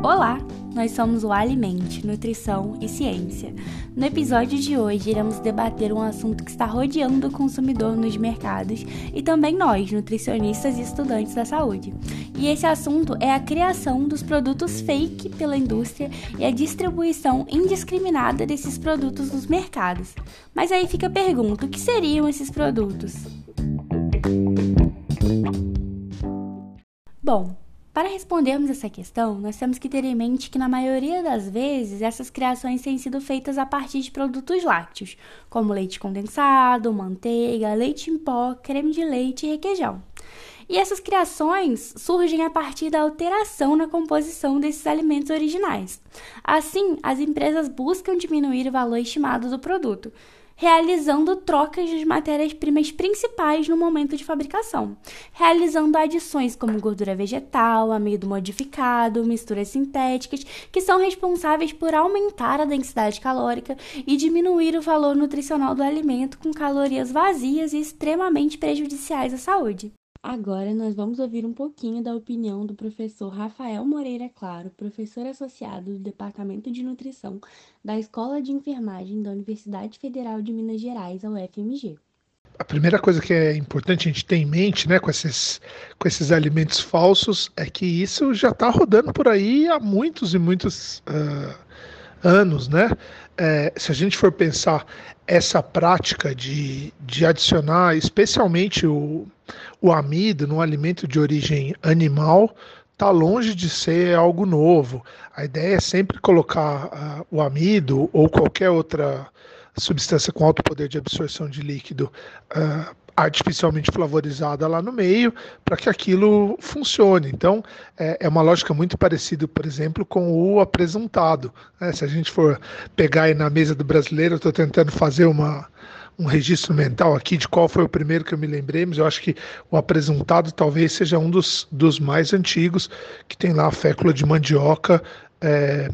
Olá, nós somos o Alimente, Nutrição e Ciência. No episódio de hoje, iremos debater um assunto que está rodeando o consumidor nos mercados e também nós, nutricionistas e estudantes da saúde. E esse assunto é a criação dos produtos fake pela indústria e a distribuição indiscriminada desses produtos nos mercados. Mas aí fica a pergunta: o que seriam esses produtos? Para respondermos essa questão, nós temos que ter em mente que, na maioria das vezes, essas criações têm sido feitas a partir de produtos lácteos, como leite condensado, manteiga, leite em pó, creme de leite e requeijão. E essas criações surgem a partir da alteração na composição desses alimentos originais. Assim, as empresas buscam diminuir o valor estimado do produto, realizando trocas das matérias-primas principais no momento de fabricação, realizando adições como gordura vegetal, amido modificado, misturas sintéticas, que são responsáveis por aumentar a densidade calórica e diminuir o valor nutricional do alimento com calorias vazias e extremamente prejudiciais à saúde. Agora nós vamos ouvir um pouquinho da opinião do professor Rafael Moreira Claro, professor associado do Departamento de Nutrição da Escola de Enfermagem da Universidade Federal de Minas Gerais, a UFMG. A primeira coisa que é importante a gente ter em mente, né, com esses, com esses alimentos falsos, é que isso já está rodando por aí há muitos e muitos uh, anos, né? É, se a gente for pensar essa prática de, de adicionar, especialmente o, o amido no alimento de origem animal está longe de ser algo novo. A ideia é sempre colocar uh, o amido ou qualquer outra substância com alto poder de absorção de líquido uh, artificialmente flavorizada lá no meio para que aquilo funcione. Então, é, é, uma lógica muito parecida, por exemplo, com o apresentado. Né? Se a gente for pegar aí na mesa do brasileiro, estou tentando fazer uma um registro mental aqui de qual foi o primeiro que eu me lembrei, mas eu acho que o apresentado talvez seja um dos, dos mais antigos, que tem lá a fécula de mandioca é,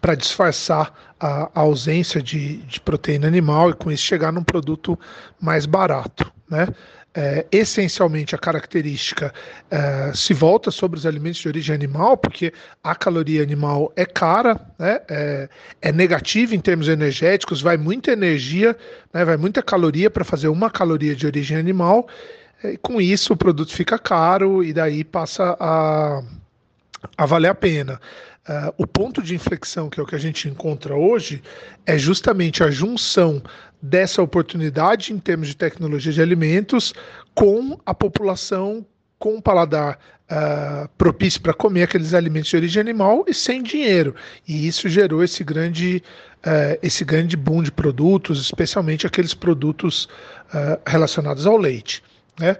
para disfarçar a, a ausência de, de, proteína animal e com isso chegar num produto mais barato. Né? É, essencialmente a característica é, se volta sobre os alimentos de origem animal, porque a caloria animal é cara, né, é, é negativa em termos energéticos, vai muita energia, né, vai muita caloria para fazer uma caloria de origem animal, e com isso o produto fica caro e daí passa a, a valer a pena. Uh, o ponto de inflexão, que é o que a gente encontra hoje, é justamente a junção dessa oportunidade em termos de tecnologia de alimentos com a população com um paladar uh, propício para comer aqueles alimentos de origem animal e sem dinheiro. E isso gerou esse grande, uh, esse grande boom de produtos, especialmente aqueles produtos relacionados ao leite. Né?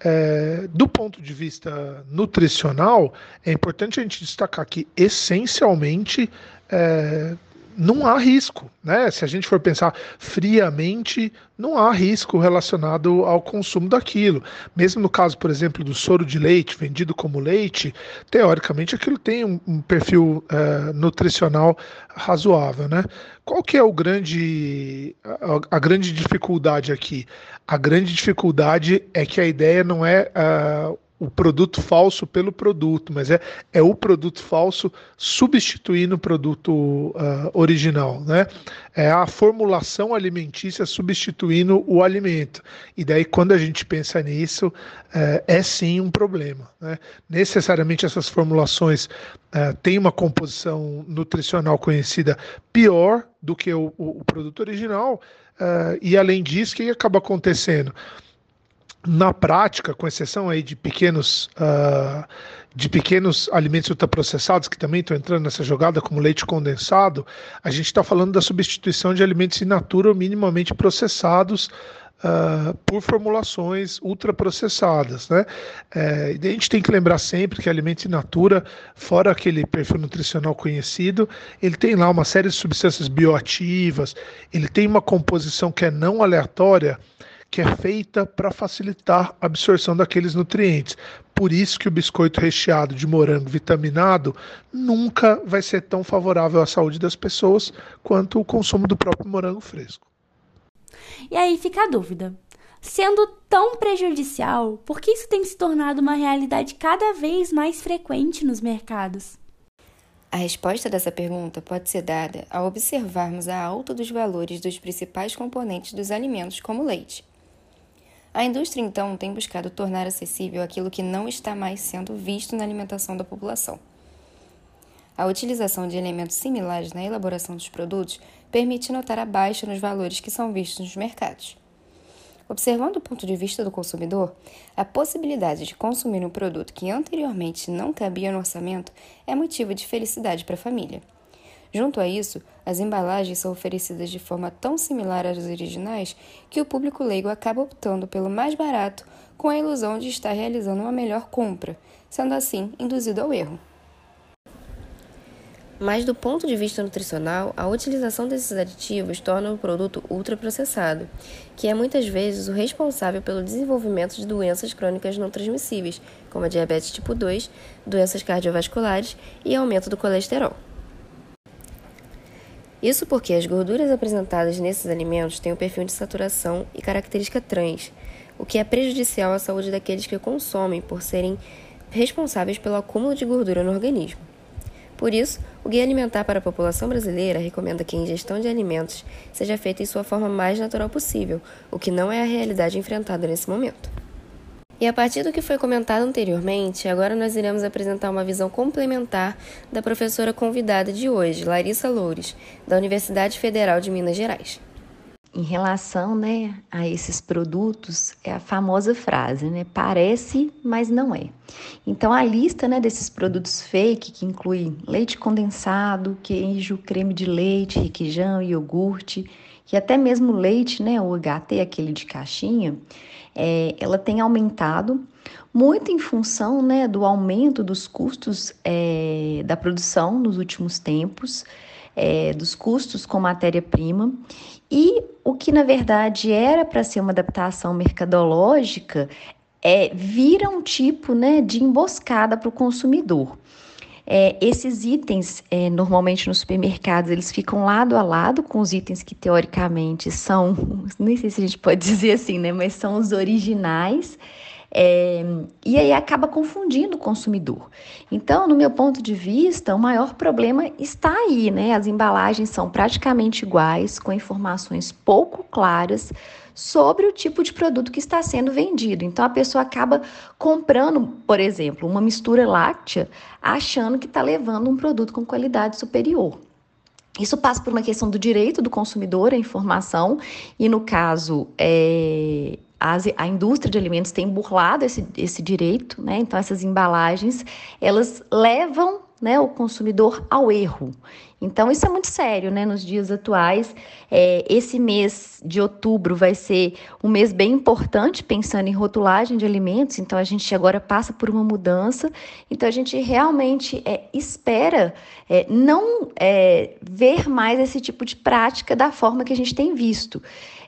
É, do ponto de vista nutricional, é importante a gente destacar que, essencialmente, é, não há risco, né? Se a gente for pensar friamente, não há risco relacionado ao consumo daquilo. Mesmo no caso, por exemplo, do soro de leite vendido como leite, teoricamente aquilo tem um, um perfil uh, nutricional razoável, né? Qual que é o grande a, a, grande dificuldade aqui? A grande dificuldade é que a ideia não é uh, o produto falso pelo produto, mas é, é o produto falso substituindo o produto uh, original, né? É a formulação alimentícia substituindo o alimento. E daí, quando a gente pensa nisso, uh, é sim um problema. Né? Necessariamente essas formulações uh, têm uma composição nutricional conhecida pior do que o, o, o produto original, uh, e além disso, o que acaba acontecendo? Na prática, com exceção aí de pequenos, uh, de pequenos alimentos ultraprocessados, que também estão entrando nessa jogada, como leite condensado, a gente está falando da substituição de alimentos in natura ou minimamente processados uh, por formulações ultraprocessadas. Né? É, a gente tem que lembrar sempre que alimentos in natura, fora aquele perfil nutricional conhecido, ele tem lá uma série de substâncias bioativas, ele tem uma composição que é não aleatória, que é feita para facilitar a absorção daqueles nutrientes. Por isso que o biscoito recheado de morango vitaminado nunca vai ser tão favorável à saúde das pessoas quanto o consumo do próprio morango fresco. E aí fica a dúvida. Sendo tão prejudicial, por que isso tem se tornado uma realidade cada vez mais frequente nos mercados? A resposta dessa pergunta pode ser dada ao observarmos a alta dos valores dos principais componentes dos alimentos, como o leite. A indústria, então, tem buscado tornar acessível aquilo que não está mais sendo visto na alimentação da população. A utilização de elementos similares na elaboração dos produtos permite notar a baixa nos valores que são vistos nos mercados. Observando o ponto de vista do consumidor, a possibilidade de consumir um produto que anteriormente não cabia no orçamento é motivo de felicidade para a família. Junto a isso, as embalagens são oferecidas de forma tão similar às originais que o público leigo acaba optando pelo mais barato com a ilusão de estar realizando uma melhor compra, sendo assim induzido ao erro. Mas do ponto de vista nutricional, a utilização desses aditivos torna o produto ultraprocessado, que é muitas vezes o responsável pelo desenvolvimento de doenças crônicas não transmissíveis, como a diabetes tipo 2, doenças cardiovasculares e aumento do colesterol. Isso porque as gorduras apresentadas nesses alimentos têm um perfil de saturação e característica trans, o que é prejudicial à saúde daqueles que consomem por serem responsáveis pelo acúmulo de gordura no organismo. Por isso, o Guia Alimentar para a População Brasileira recomenda que a ingestão de alimentos seja feita em sua forma mais natural possível, o que não é a realidade enfrentada nesse momento. E a partir do que foi comentado anteriormente, agora nós iremos apresentar uma visão complementar da professora convidada de hoje, Larissa Loures, da Universidade Federal de Minas Gerais em relação né, a esses produtos é a famosa frase, né? Parece, mas não é. Então a lista né, desses produtos fake, que inclui leite condensado, queijo, creme de leite, requeijão, iogurte e até mesmo leite, né, o HT, aquele de caixinha, é, ela tem aumentado muito em função né, do aumento dos custos é, da produção nos últimos tempos é, dos custos com matéria-prima e o que na verdade era para ser uma adaptação mercadológica é, vira um tipo né, de emboscada para o consumidor. É, esses itens, é, normalmente nos supermercados, eles ficam lado a lado com os itens que teoricamente são, nem sei se a gente pode dizer assim, né, mas são os originais. É, e aí acaba confundindo o consumidor. Então, no meu ponto de vista, o maior problema está aí, né? As embalagens são praticamente iguais, com informações pouco claras sobre o tipo de produto que está sendo vendido. Então, a pessoa acaba comprando, por exemplo, uma mistura láctea, achando que está levando um produto com qualidade superior. Isso passa por uma questão do direito do consumidor à informação, e no caso, é, as, a indústria de alimentos tem burlado esse, esse direito, né? Então, essas embalagens, elas levam né, o consumidor ao erro. Então, isso é muito sério, né? Nos dias atuais, é, esse mês de outubro vai ser um mês bem importante, pensando em rotulagem de alimentos. Então, a gente agora passa por uma mudança. Então, a gente realmente é, espera é, não é, ver mais esse tipo de prática da forma que a gente tem visto.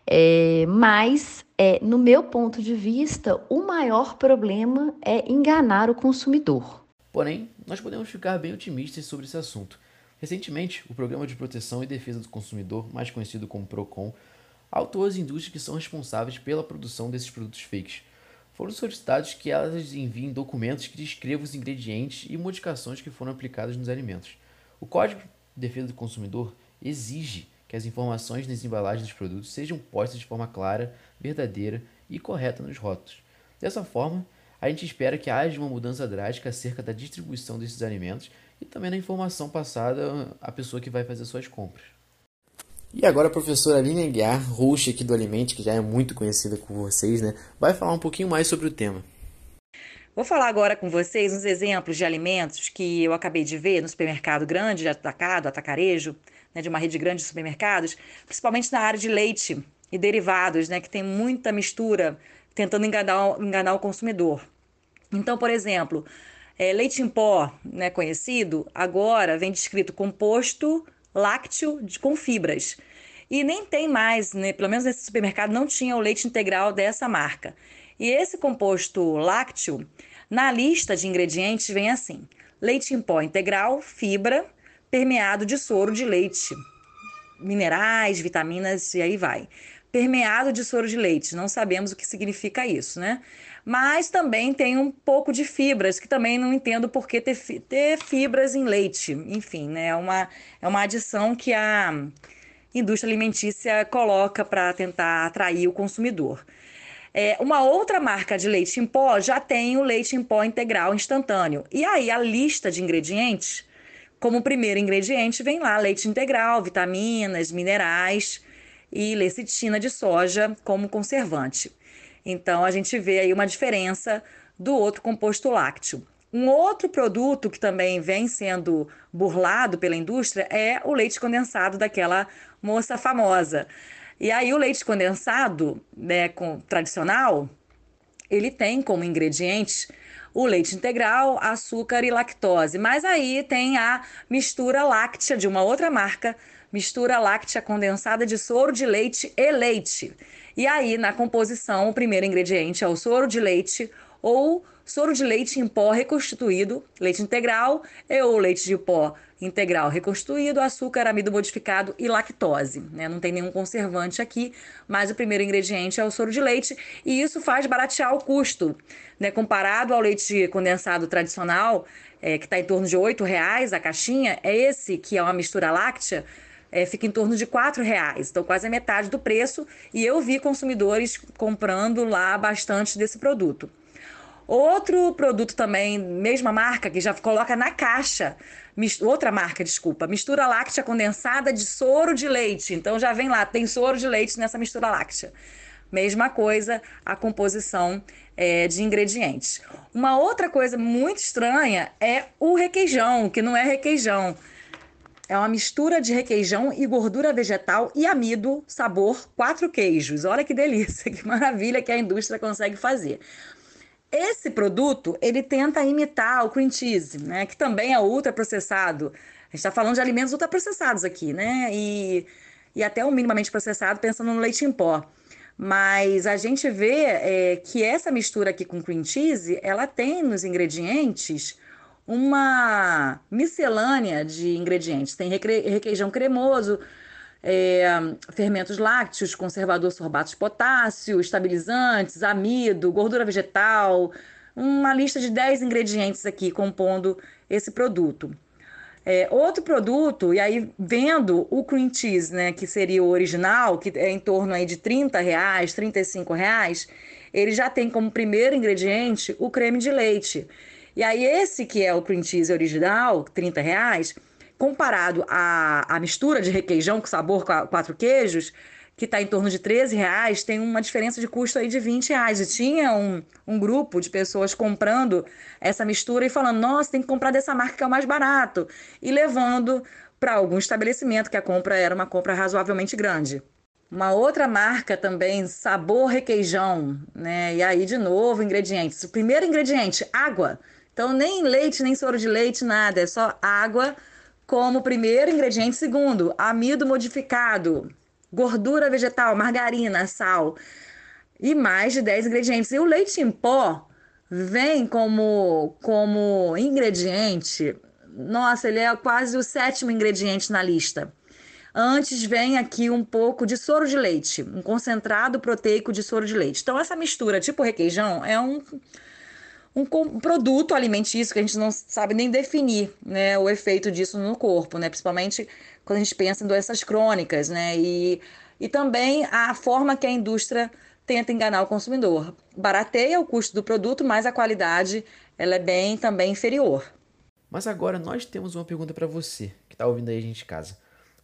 É, mas é, no meu ponto de vista, o maior problema é enganar o consumidor. Porém, nós podemos ficar bem otimistas sobre esse assunto. Recentemente, o Programa de Proteção e Defesa do Consumidor, mais conhecido como PROCON, autuou as indústrias que são responsáveis pela produção desses produtos fakes. Foram solicitados que elas enviem documentos que descrevam os ingredientes e modificações que foram aplicadas nos alimentos. O Código de Defesa do Consumidor exige que as informações nas embalagens dos produtos sejam postas de forma clara, verdadeira e correta nos rótulos. Dessa forma, a gente espera que haja uma mudança drástica acerca da distribuição desses alimentos e também na informação passada à pessoa que vai fazer suas compras. E agora a professora Aline Aguiar, host aqui do Alimente, que já é muito conhecida com vocês, né, vai falar um pouquinho mais sobre o tema. Vou falar agora com vocês uns exemplos de alimentos que eu acabei de ver no supermercado grande, de atacado, atacarejo, né, de uma rede grande de supermercados, principalmente na área de leite e derivados, né, que tem muita mistura, tentando enganar, enganar o consumidor. Então, por exemplo, é, leite em pó, né, conhecido, agora vem descrito composto lácteo de, com fibras. E nem tem mais, né, pelo menos nesse supermercado não tinha o leite integral dessa marca. E esse composto lácteo, na lista de ingredientes, vem assim: leite em pó integral, fibra, permeado de soro de leite, minerais, vitaminas e aí vai. Permeado de soro de leite, não sabemos o que significa isso, né? mas também tem um pouco de fibras, que também não entendo por que ter, ter fibras em leite. Enfim, né? é, uma, é uma adição que a indústria alimentícia coloca para tentar atrair o consumidor. É, uma outra marca de leite em pó já tem o leite em pó integral instantâneo. E aí a lista de ingredientes, como primeiro ingrediente, vem lá leite integral, vitaminas, minerais e lecitina de soja como conservante. Então a gente vê aí uma diferença do outro composto lácteo. Um outro produto que também vem sendo burlado pela indústria é o leite condensado daquela moça famosa. E aí o leite condensado, né, com, tradicional, ele tem como ingredientes o leite integral, açúcar e lactose. Mas aí tem a mistura láctea de uma outra marca, mistura láctea condensada de soro de leite e leite. E aí, na composição, o primeiro ingrediente é o soro de leite ou soro de leite em pó reconstituído, leite integral e ou leite de pó integral reconstituído, açúcar, amido modificado e lactose. Né? Não tem nenhum conservante aqui, mas o primeiro ingrediente é o soro de leite e isso faz baratear o custo. Né? Comparado ao leite condensado tradicional, é, que está em torno de R$ reais a caixinha, é esse que é uma mistura láctea, é, fica em torno de R$ reais, então quase a metade do preço. E eu vi consumidores comprando lá bastante desse produto. Outro produto também, mesma marca, que já coloca na caixa, outra marca, desculpa, mistura láctea condensada de soro de leite. Então já vem lá, tem soro de leite nessa mistura láctea. Mesma coisa a composição é, de ingredientes. Uma outra coisa muito estranha é o requeijão, que não é requeijão. É uma mistura de requeijão e gordura vegetal e amido, sabor quatro queijos. Olha que delícia, que maravilha que a indústria consegue fazer. Esse produto, ele tenta imitar o cream cheese, né, que também é ultraprocessado. A gente está falando de alimentos ultraprocessados aqui, né, e, e até o minimamente processado, pensando no leite em pó. Mas a gente vê é, que essa mistura aqui com cream cheese, ela tem nos ingredientes uma miscelânea de ingredientes. Tem requeijão cremoso, é, fermentos lácteos, conservador sorbato de potássio, estabilizantes, amido, gordura vegetal, uma lista de 10 ingredientes aqui compondo esse produto. É, outro produto, e aí vendo o cream cheese, né, que seria o original, que é em torno aí de 30 reais, 35 reais, ele já tem como primeiro ingrediente o creme de leite. E aí, esse que é o cream cheese original, 30 reais, comparado à, à mistura de requeijão com sabor quatro queijos, que está em torno de 13 reais, tem uma diferença de custo aí de 20 reais. E tinha um, um grupo de pessoas comprando essa mistura e falando: nossa, tem que comprar dessa marca que é o mais barato. E levando para algum estabelecimento que a compra era uma compra razoavelmente grande. Uma outra marca também, sabor requeijão, né? E aí, de novo, ingredientes. O primeiro ingrediente, água. Então, nem leite, nem soro de leite, nada, é só água como primeiro ingrediente. Segundo, amido modificado, gordura vegetal, margarina, sal e mais de 10 ingredientes. E o leite em pó vem como, como ingrediente, nossa, ele é quase o sétimo ingrediente na lista. Antes vem aqui um pouco de soro de leite, um concentrado proteico de soro de leite. Então, essa mistura tipo requeijão é um um produto alimentício que a gente não sabe nem definir né, o efeito disso no corpo, né? principalmente quando a gente pensa em doenças crônicas, né? E, e também a forma que a indústria tenta enganar o consumidor. Barateia o custo do produto, mas a qualidade ela é bem também inferior. Mas agora nós temos uma pergunta para você que está ouvindo aí a gente em casa.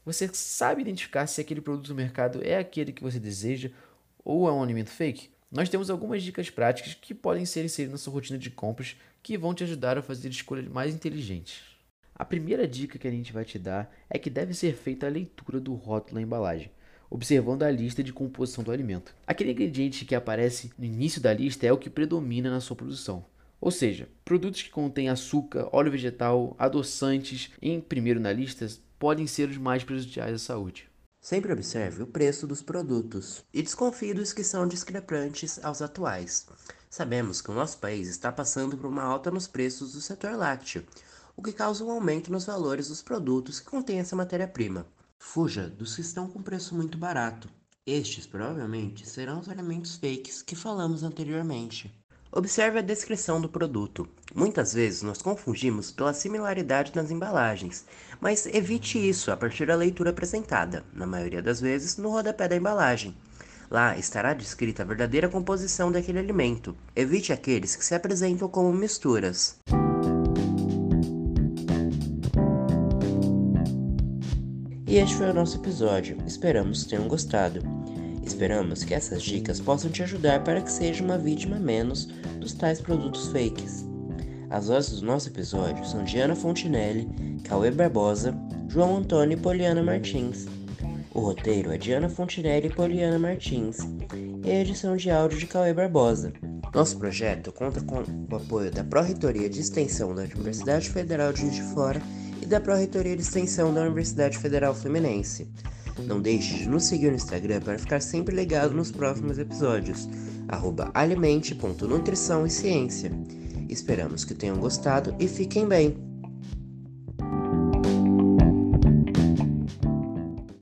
Você sabe identificar se aquele produto no mercado é aquele que você deseja ou é um alimento fake? Nós temos algumas dicas práticas que podem ser inseridas na sua rotina de compras que vão te ajudar a fazer escolhas mais inteligentes. A primeira dica que a gente vai te dar é que deve ser feita a leitura do rótulo da embalagem, observando a lista de composição do alimento. Aquele ingrediente que aparece no início da lista é o que predomina na sua produção. Ou seja, produtos que contêm açúcar, óleo vegetal, adoçantes em primeiro na lista podem ser os mais prejudiciais à saúde. Sempre observe o preço dos produtos e desconfie dos que são discrepantes aos atuais. Sabemos que o nosso país está passando por uma alta nos preços do setor lácteo, o que causa um aumento nos valores dos produtos que contêm essa matéria-prima. Fuja dos que estão com preço muito barato. Estes provavelmente serão os alimentos fakes que falamos anteriormente. Observe a descrição do produto. Muitas vezes nós confundimos pela similaridade nas embalagens, mas evite isso a partir da leitura apresentada, na maioria das vezes no rodapé da embalagem. Lá estará descrita a verdadeira composição daquele alimento. Evite aqueles que se apresentam como misturas. E este foi o nosso episódio. Esperamos que tenham gostado. Esperamos que essas dicas possam te ajudar para que seja uma vítima menos dos tais produtos fakes. As vozes do nosso episódio são Diana Fontinelli, Cauê Barbosa, João Antônio e Poliana Martins. O roteiro é Diana Fontinelli e Poliana Martins e a edição de áudio de Cauê Barbosa. Nosso projeto conta com o apoio da Pró-Reitoria de Extensão da Universidade Federal de Juiz de Fora e da Pró-Reitoria de Extensão da Universidade Federal Fluminense. Não deixe de nos seguir no Instagram para ficar sempre ligado nos próximos episódios, alimente.nutrição e ciência. Esperamos que tenham gostado e fiquem bem!